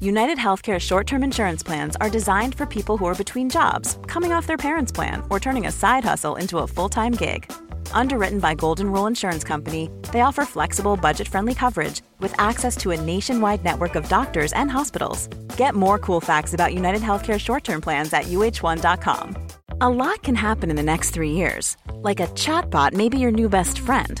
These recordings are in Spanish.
United Healthcare short term insurance plans are designed for people who are between jobs, coming off their parents' plan, or turning a side hustle into a full time gig. Underwritten by Golden Rule Insurance Company, they offer flexible, budget friendly coverage with access to a nationwide network of doctors and hospitals. Get more cool facts about United Healthcare short term plans at uh1.com. A lot can happen in the next three years. Like a chatbot may be your new best friend.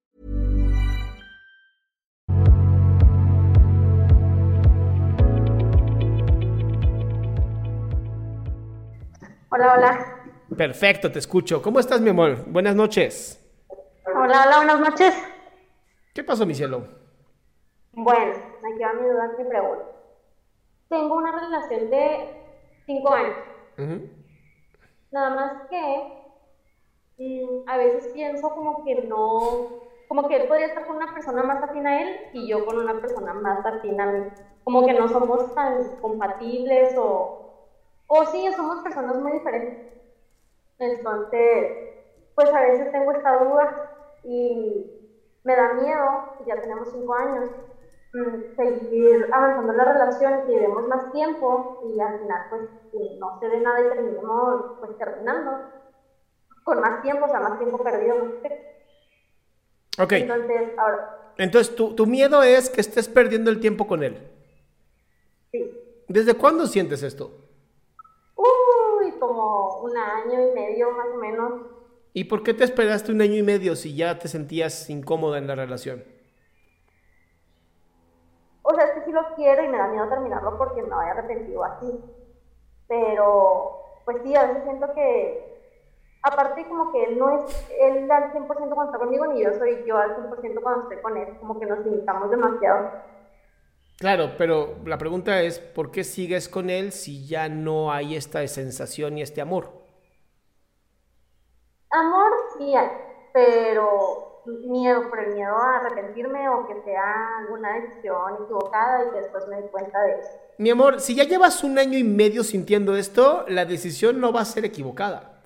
Hola, hola. Perfecto, te escucho. ¿Cómo estás, mi amor? Buenas noches. Hola, hola, buenas noches. ¿Qué pasó, mi cielo? Bueno, aquí va mi duda, mi pregunta. Tengo una relación de cinco años. Nada más que mm, a veces pienso como que no, como que él podría estar con una persona más afín a él y yo con una persona más afín a mí. Como que no somos tan compatibles o, o sí, somos personas muy diferentes. Entonces, pues a veces tengo esta duda y me da miedo, ya tenemos cinco años, mm, seguir avanzando en la relación, que llevemos más tiempo y al final pues no se dé nada y terminemos pues terminando con más tiempo, o sea, más tiempo perdido. Ok. Entonces, ahora... Entonces, ¿tu, tu miedo es que estés perdiendo el tiempo con él. Sí. ¿Desde cuándo sientes esto? Como un año y medio más o menos. ¿Y por qué te esperaste un año y medio si ya te sentías incómoda en la relación? O sea, es que sí lo quiero y me da miedo terminarlo porque me vaya arrepentido así. Pero, pues sí, a veces siento que, aparte como que él no es él al 100% cuando está conmigo, ni yo soy yo al 100% cuando estoy con él. Como que nos limitamos demasiado. Claro, pero la pregunta es, ¿por qué sigues con él si ya no hay esta sensación y este amor? Amor sí hay, pero miedo, por el miedo a arrepentirme o que sea alguna decisión equivocada y que después me dé cuenta de eso. Mi amor, si ya llevas un año y medio sintiendo esto, la decisión no va a ser equivocada.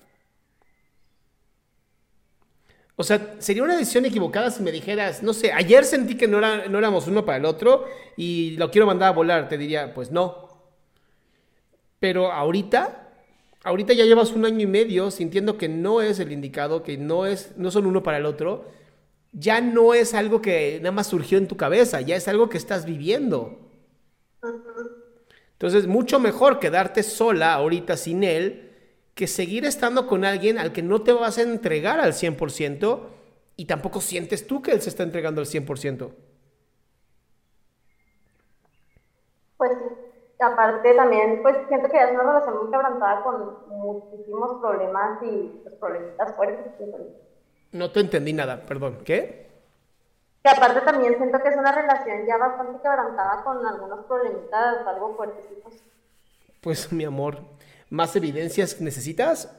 O sea, sería una decisión equivocada si me dijeras, no sé, ayer sentí que no, era, no éramos uno para el otro y lo quiero mandar a volar. Te diría, pues no. Pero ahorita, ahorita ya llevas un año y medio sintiendo que no es el indicado, que no, es, no son uno para el otro. Ya no es algo que nada más surgió en tu cabeza, ya es algo que estás viviendo. Entonces, mucho mejor quedarte sola ahorita sin él que seguir estando con alguien al que no te vas a entregar al 100% y tampoco sientes tú que él se está entregando al 100%. Pues aparte también, pues siento que es una relación muy quebrantada con muchísimos problemas y pues, problemitas fuertes. No te entendí nada, perdón. ¿Qué? Que aparte también siento que es una relación ya bastante quebrantada con algunos problemitas algo fuertes. Pues mi amor, ¿Más evidencias necesitas?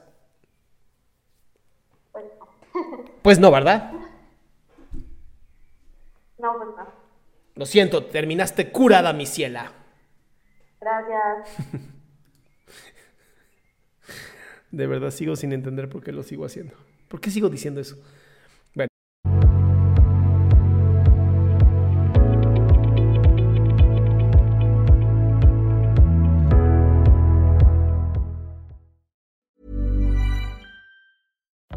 Pues no. Pues no, ¿verdad? No, pues no. Lo siento, terminaste curada, mi ciela. Gracias. De verdad sigo sin entender por qué lo sigo haciendo. ¿Por qué sigo diciendo eso?